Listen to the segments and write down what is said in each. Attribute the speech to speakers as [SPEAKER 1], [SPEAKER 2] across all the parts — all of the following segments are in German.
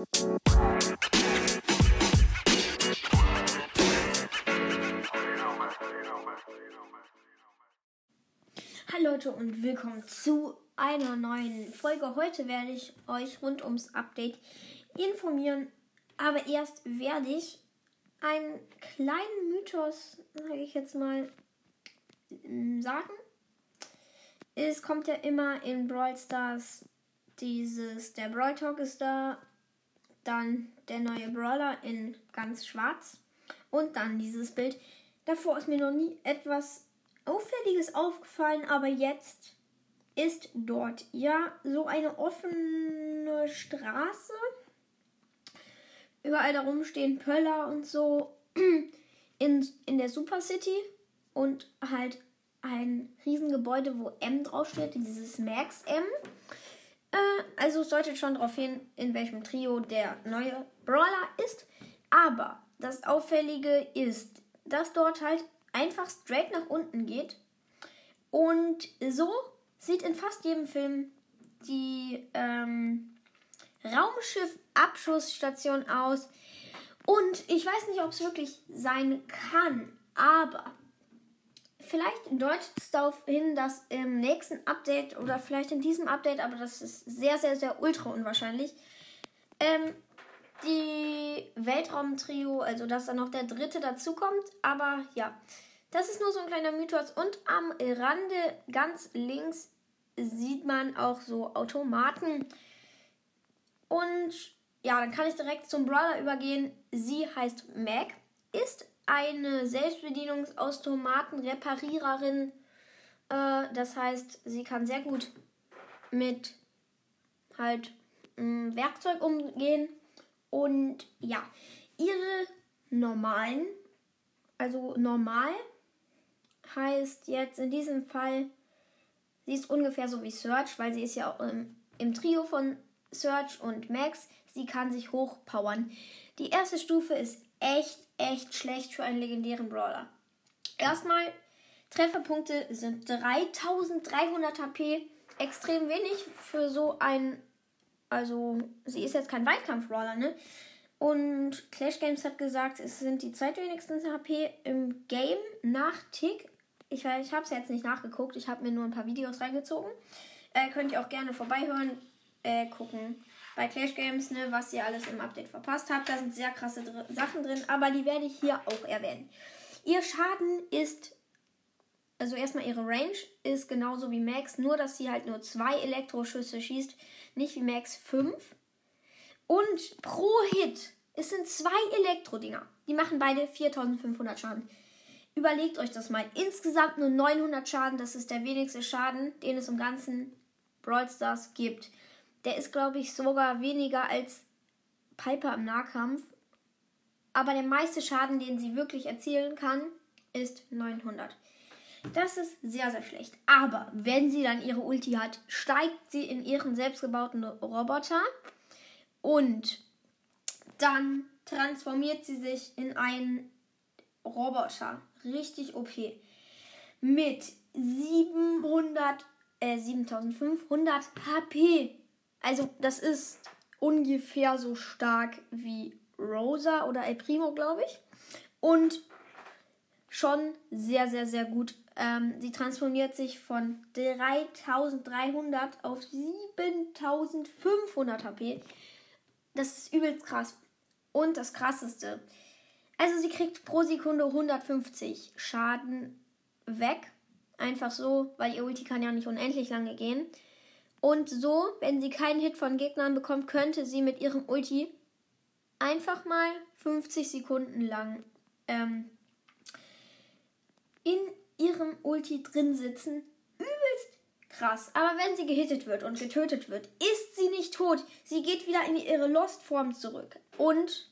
[SPEAKER 1] Hallo Leute und willkommen zu einer neuen Folge. Heute werde ich euch rund ums Update informieren. Aber erst werde ich einen kleinen Mythos, sage ich jetzt mal, sagen. Es kommt ja immer in Brawl Stars dieses, der Brawl Talk ist da, dann der neue Brawler in ganz schwarz und dann dieses Bild. Davor ist mir noch nie etwas Auffälliges aufgefallen, aber jetzt ist dort ja so eine offene Straße. Überall darum stehen Pöller und so in, in der Super City und halt ein Riesengebäude, wo M draufsteht, dieses Max M. Äh, also deutet schon darauf hin, in welchem Trio der neue Brawler ist. Aber das Auffällige ist, dass dort halt einfach straight nach unten geht. Und so sieht in fast jedem Film die ähm, Raumschiff-Abschussstation aus. Und ich weiß nicht, ob es wirklich sein kann, aber vielleicht deutet es darauf hin, dass im nächsten Update oder vielleicht in diesem Update, aber das ist sehr, sehr, sehr ultra unwahrscheinlich, ähm, die Weltraumtrio, also dass da noch der dritte dazukommt. Aber ja, das ist nur so ein kleiner Mythos. Und am Rande ganz links sieht man auch so Automaten. Und ja, dann kann ich direkt zum Brawler übergehen. Sie heißt Mac, ist eine Selbstbedienungsautomaten-Repariererin. Äh, das heißt, sie kann sehr gut mit halt mh, Werkzeug umgehen. Und ja, ihre normalen, also normal heißt jetzt in diesem Fall, sie ist ungefähr so wie Search, weil sie ist ja auch im, im Trio von Search und Max. Sie kann sich hochpowern. Die erste Stufe ist echt, echt schlecht für einen legendären Brawler. Erstmal, Trefferpunkte sind 3300 HP. Extrem wenig für so ein. Also, sie ist jetzt kein Weitkampf-Brawler, ne? Und Clash Games hat gesagt, es sind die zweitwenigsten HP im Game nach Tick ich, ich habe es jetzt nicht nachgeguckt. Ich habe mir nur ein paar Videos reingezogen. Äh, könnt ihr auch gerne vorbeihören, äh, gucken bei Clash Games, ne, was ihr alles im Update verpasst habt. Da sind sehr krasse dr Sachen drin, aber die werde ich hier auch erwähnen. Ihr Schaden ist, also erstmal ihre Range ist genauso wie Max, nur dass sie halt nur zwei Elektroschüsse schießt, nicht wie Max fünf. Und pro Hit, es sind zwei Elektro-Dinger. Die machen beide 4500 Schaden. Überlegt euch das mal. Insgesamt nur 900 Schaden. Das ist der wenigste Schaden, den es im ganzen Brawl Stars gibt. Der ist, glaube ich, sogar weniger als Piper im Nahkampf. Aber der meiste Schaden, den sie wirklich erzielen kann, ist 900. Das ist sehr, sehr schlecht. Aber wenn sie dann ihre Ulti hat, steigt sie in ihren selbstgebauten Roboter und dann transformiert sie sich in einen Roboter richtig OP. Mit 700, äh, 7500 HP. Also, das ist ungefähr so stark wie Rosa oder El Primo, glaube ich. Und schon sehr, sehr, sehr gut. Ähm, sie transformiert sich von 3300 auf 7500 HP. Das ist übelst krass. Und das krasseste, also sie kriegt pro Sekunde 150 Schaden weg. Einfach so, weil ihr Ulti kann ja nicht unendlich lange gehen. Und so, wenn sie keinen Hit von Gegnern bekommt, könnte sie mit ihrem Ulti einfach mal 50 Sekunden lang ähm, in ihrem Ulti drin sitzen. Übelst krass. Aber wenn sie gehittet wird und getötet wird, ist sie nicht tot. Sie geht wieder in ihre Lost-Form zurück. Und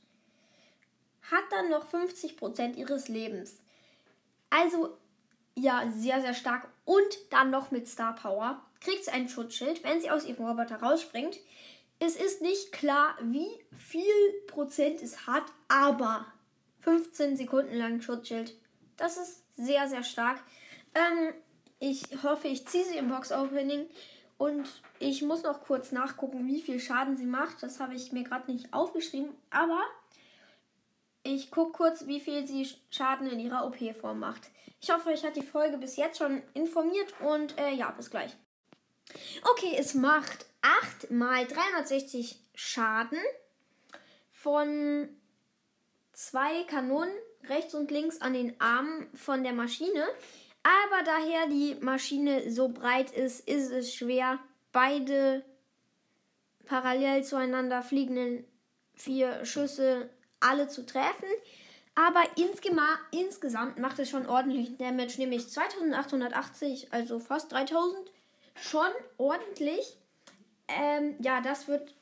[SPEAKER 1] hat dann noch 50% ihres Lebens. Also ja, sehr, sehr stark. Und dann noch mit Star Power kriegt sie ein Schutzschild, wenn sie aus ihrem Roboter rausspringt. Es ist nicht klar, wie viel Prozent es hat, aber 15 Sekunden lang Schutzschild. Das ist sehr, sehr stark. Ähm, ich hoffe, ich ziehe sie im Box Opening. Und ich muss noch kurz nachgucken, wie viel Schaden sie macht. Das habe ich mir gerade nicht aufgeschrieben. Aber ich gucke kurz, wie viel sie Schaden in ihrer OP-Form macht. Ich hoffe, euch hat die Folge bis jetzt schon informiert und äh, ja, bis gleich. Okay, es macht 8 mal 360 Schaden von zwei Kanonen rechts und links an den Armen von der Maschine. Aber daher die Maschine so breit ist, ist es schwer, beide parallel zueinander fliegenden vier Schüsse alle zu treffen. Aber insgesamt macht es schon ordentlich Damage, nämlich 2880, also fast 3000. Schon ordentlich. Ähm, ja, das wird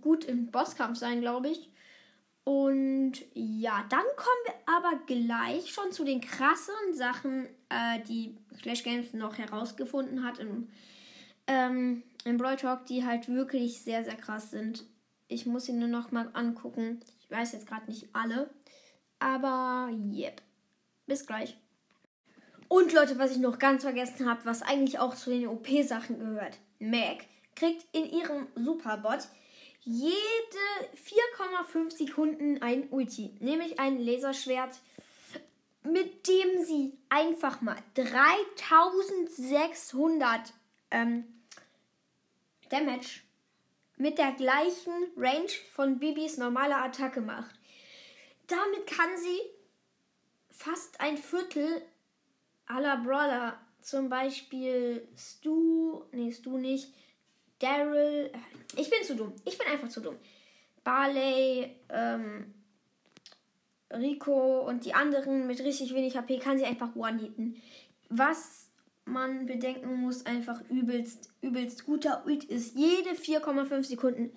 [SPEAKER 1] gut im Bosskampf sein, glaube ich. Und ja, dann kommen wir aber gleich schon zu den krassen Sachen, äh, die Clash Games noch herausgefunden hat im, ähm, im Brawl Talk, die halt wirklich sehr, sehr krass sind. Ich muss sie nur noch mal angucken. Ich weiß jetzt gerade nicht alle. Aber yep. Bis gleich. Und Leute, was ich noch ganz vergessen habe, was eigentlich auch zu den OP-Sachen gehört. Mac kriegt in ihrem Superbot jede 4,5 Sekunden ein Ulti, nämlich ein Laserschwert, mit dem sie einfach mal 3600 ähm, Damage mit der gleichen Range von Bibis normaler Attacke macht. Damit kann sie fast ein Viertel aller Brawler, zum Beispiel Stu, nee, Stu nicht, Daryl. Ich bin zu dumm. Ich bin einfach zu dumm. Barley, ähm, Rico und die anderen mit richtig wenig HP kann sie einfach one-hitten. Was man bedenken muss, einfach übelst, übelst guter Ult ist. Jede 4,5 Sekunden.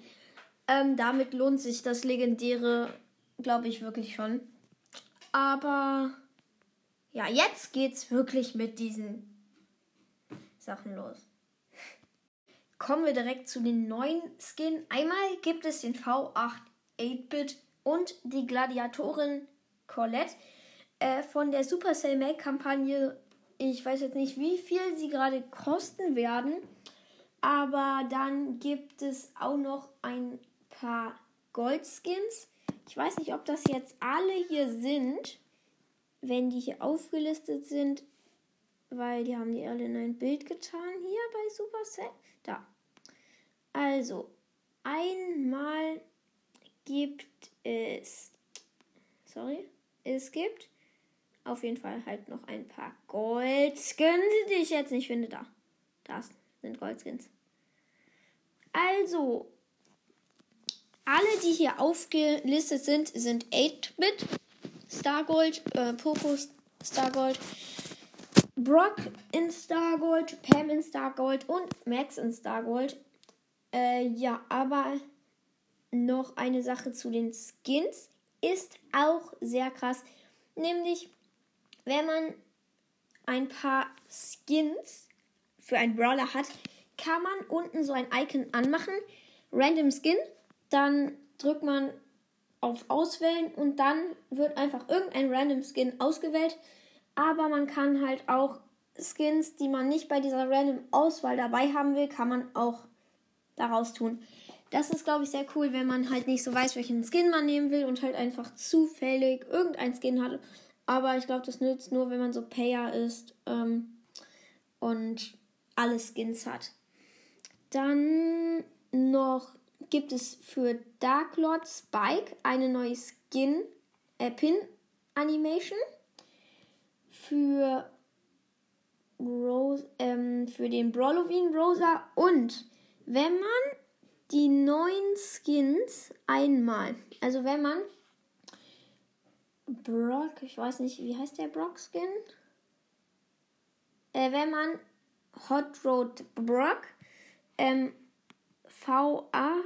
[SPEAKER 1] Ähm, damit lohnt sich das legendäre, glaube ich, wirklich schon. Aber ja, jetzt geht's wirklich mit diesen Sachen los kommen wir direkt zu den neuen Skin. Einmal gibt es den V8 8-Bit und die Gladiatorin Colette äh, von der Supercell Make Kampagne. Ich weiß jetzt nicht, wie viel sie gerade kosten werden, aber dann gibt es auch noch ein paar Goldskins. Ich weiß nicht, ob das jetzt alle hier sind, wenn die hier aufgelistet sind, weil die haben die alle in ein Bild getan hier bei Supercell. Da. Also, einmal gibt es. Sorry. Es gibt auf jeden Fall halt noch ein paar Goldskins, die ich jetzt nicht finde. Da. Das sind Goldskins. Also, alle, die hier aufgelistet sind, sind 8-Bit, Stargold, äh, Poco Stargold, Brock in Stargold, Pam in Stargold und Max in Stargold. Äh, ja, aber noch eine Sache zu den Skins ist auch sehr krass. Nämlich, wenn man ein paar Skins für einen Brawler hat, kann man unten so ein Icon anmachen. Random Skin. Dann drückt man auf Auswählen und dann wird einfach irgendein Random Skin ausgewählt aber man kann halt auch Skins, die man nicht bei dieser random Auswahl dabei haben will, kann man auch daraus tun. Das ist, glaube ich, sehr cool, wenn man halt nicht so weiß, welchen Skin man nehmen will und halt einfach zufällig irgendein Skin hat. Aber ich glaube, das nützt nur, wenn man so Payer ist ähm, und alle Skins hat. Dann noch gibt es für Dark Lord Spike eine neue Skin, äh, Pin Animation für, Rose, ähm, für den Brawlovine Rosa und wenn man die neuen Skins einmal, also wenn man Brock, ich weiß nicht, wie heißt der Brock Skin? Äh, wenn man Hot Road Brock ähm, VA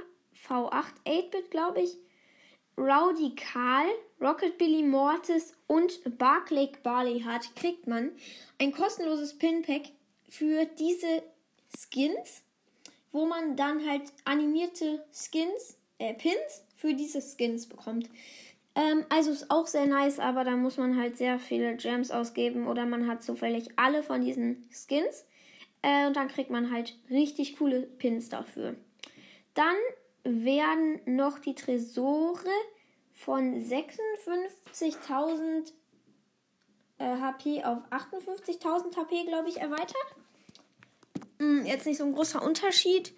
[SPEAKER 1] V8 8-Bit, glaube ich, Rowdy Karl, Rocket Billy Mortis und Barclay Barley hat, kriegt man ein kostenloses Pinpack für diese Skins, wo man dann halt animierte Skins, äh, Pins für diese Skins bekommt. Ähm, also ist auch sehr nice, aber da muss man halt sehr viele Gems ausgeben oder man hat zufällig alle von diesen Skins. Äh, und dann kriegt man halt richtig coole Pins dafür. Dann werden noch die Tresore von 56.000 äh, HP auf 58.000 HP, glaube ich, erweitert. Hm, jetzt nicht so ein großer Unterschied.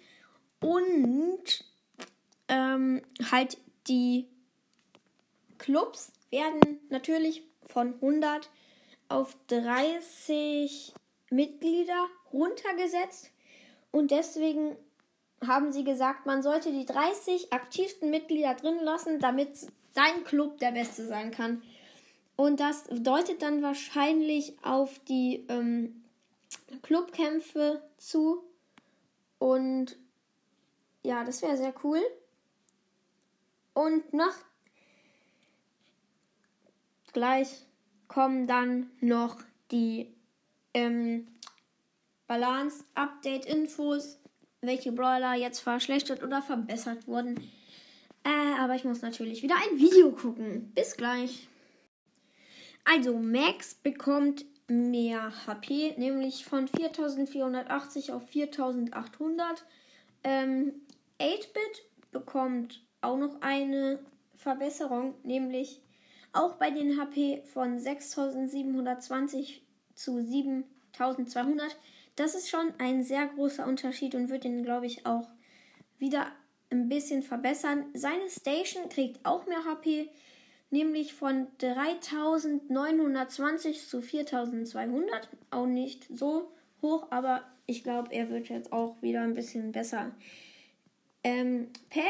[SPEAKER 1] Und ähm, halt die Clubs werden natürlich von 100 auf 30 Mitglieder runtergesetzt. Und deswegen haben sie gesagt, man sollte die 30 aktivsten Mitglieder drin lassen, damit sein Club der beste sein kann. Und das deutet dann wahrscheinlich auf die ähm, Clubkämpfe zu. Und ja, das wäre sehr cool. Und noch gleich kommen dann noch die ähm, Balance-Update-Infos, welche Brawler jetzt verschlechtert oder verbessert wurden. Äh, aber ich muss natürlich wieder ein Video gucken. Bis gleich. Also, Max bekommt mehr HP, nämlich von 4480 auf 4800. Ähm, 8-Bit bekommt auch noch eine Verbesserung, nämlich auch bei den HP von 6720 zu 7200. Das ist schon ein sehr großer Unterschied und wird ihn, glaube ich, auch wieder ein bisschen verbessern. Seine Station kriegt auch mehr HP, nämlich von 3920 zu 4200. Auch nicht so hoch, aber ich glaube, er wird jetzt auch wieder ein bisschen besser. Ähm, Pam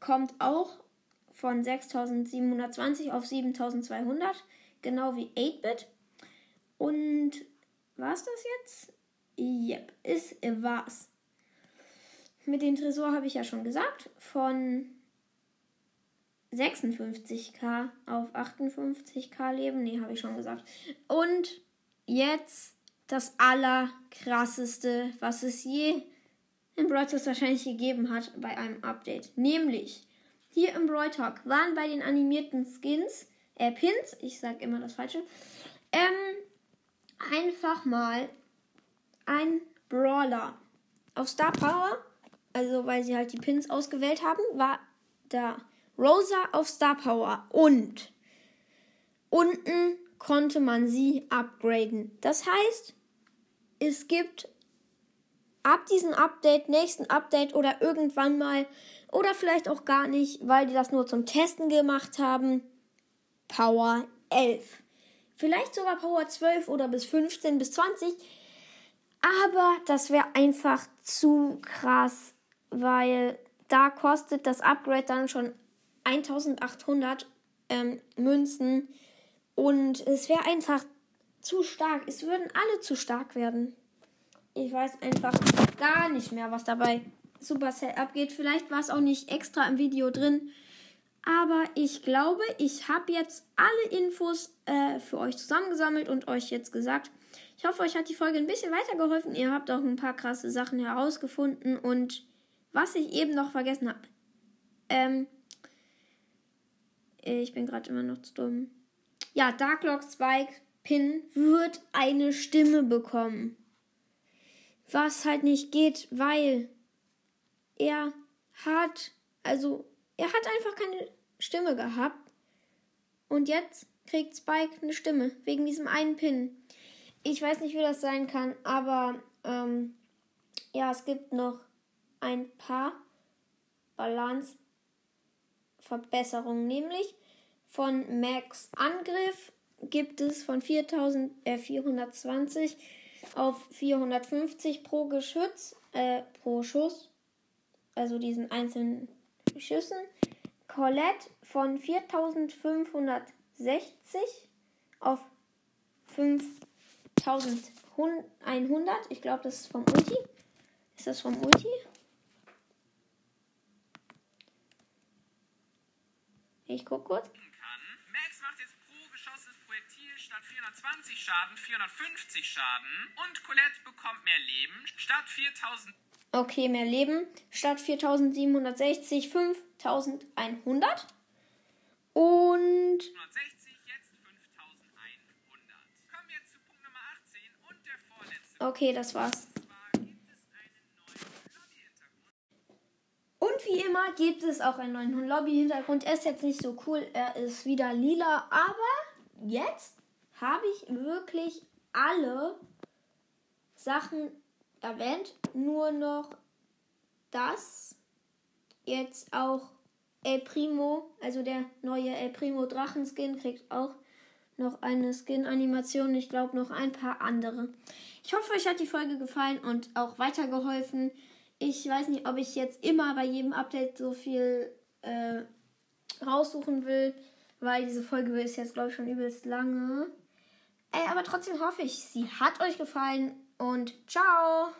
[SPEAKER 1] kommt auch von 6720 auf 7200, genau wie 8-Bit. Und war es das jetzt? Yep, es war's. Mit dem Tresor habe ich ja schon gesagt, von 56k auf 58k leben. Nee, habe ich schon gesagt. Und jetzt das allerkrasseste, was es je in Brawl wahrscheinlich gegeben hat bei einem Update. Nämlich hier im Brawl Talk waren bei den animierten Skins, äh, Pins, ich sag immer das Falsche, ähm, einfach mal ein Brawler. Auf Star Power, also weil sie halt die Pins ausgewählt haben, war da Rosa auf Star Power und unten konnte man sie upgraden. Das heißt, es gibt ab diesem Update, nächsten Update oder irgendwann mal oder vielleicht auch gar nicht, weil die das nur zum Testen gemacht haben, Power 11. Vielleicht sogar Power 12 oder bis 15 bis 20. Aber das wäre einfach zu krass, weil da kostet das Upgrade dann schon 1800 ähm, Münzen. Und es wäre einfach zu stark. Es würden alle zu stark werden. Ich weiß einfach gar nicht mehr, was dabei Supercell abgeht. Vielleicht war es auch nicht extra im Video drin. Aber ich glaube, ich habe jetzt alle Infos äh, für euch zusammengesammelt und euch jetzt gesagt. Ich hoffe, euch hat die Folge ein bisschen weitergeholfen. Ihr habt auch ein paar krasse Sachen herausgefunden. Und was ich eben noch vergessen habe. Ähm, ich bin gerade immer noch zu dumm. Ja, Darklock Spike Pin wird eine Stimme bekommen. Was halt nicht geht, weil er hat, also er hat einfach keine Stimme gehabt. Und jetzt kriegt Spike eine Stimme wegen diesem einen Pin. Ich weiß nicht, wie das sein kann, aber ähm, ja, es gibt noch ein paar Balance-Verbesserungen, nämlich von Max Angriff gibt es von 4420 auf 450 pro Geschütz, äh, pro Schuss also diesen einzelnen Schüssen. Colette von 4560 auf 5100. Ich glaube, das ist vom Ulti. Ist das vom Ulti? Ich guck kurz. Max macht jetzt pro geschosstes Projektil statt 420 Schaden 450 Schaden und Colette bekommt mehr Leben statt 4000. Okay, mehr Leben. Statt 4760 5100. Und. 160, Okay, das war's. Und wie immer gibt es auch einen neuen Lobby-Hintergrund. Er ist jetzt nicht so cool, er ist wieder lila, aber jetzt habe ich wirklich alle Sachen erwähnt. Nur noch das. Jetzt auch El Primo, also der neue El Primo Drachenskin, kriegt auch noch eine Skin-Animation. Ich glaube noch ein paar andere. Ich hoffe, euch hat die Folge gefallen und auch weitergeholfen. Ich weiß nicht, ob ich jetzt immer bei jedem Update so viel äh, raussuchen will, weil diese Folge ist jetzt, glaube ich, schon übelst lange. Äh, aber trotzdem hoffe ich, sie hat euch gefallen und ciao!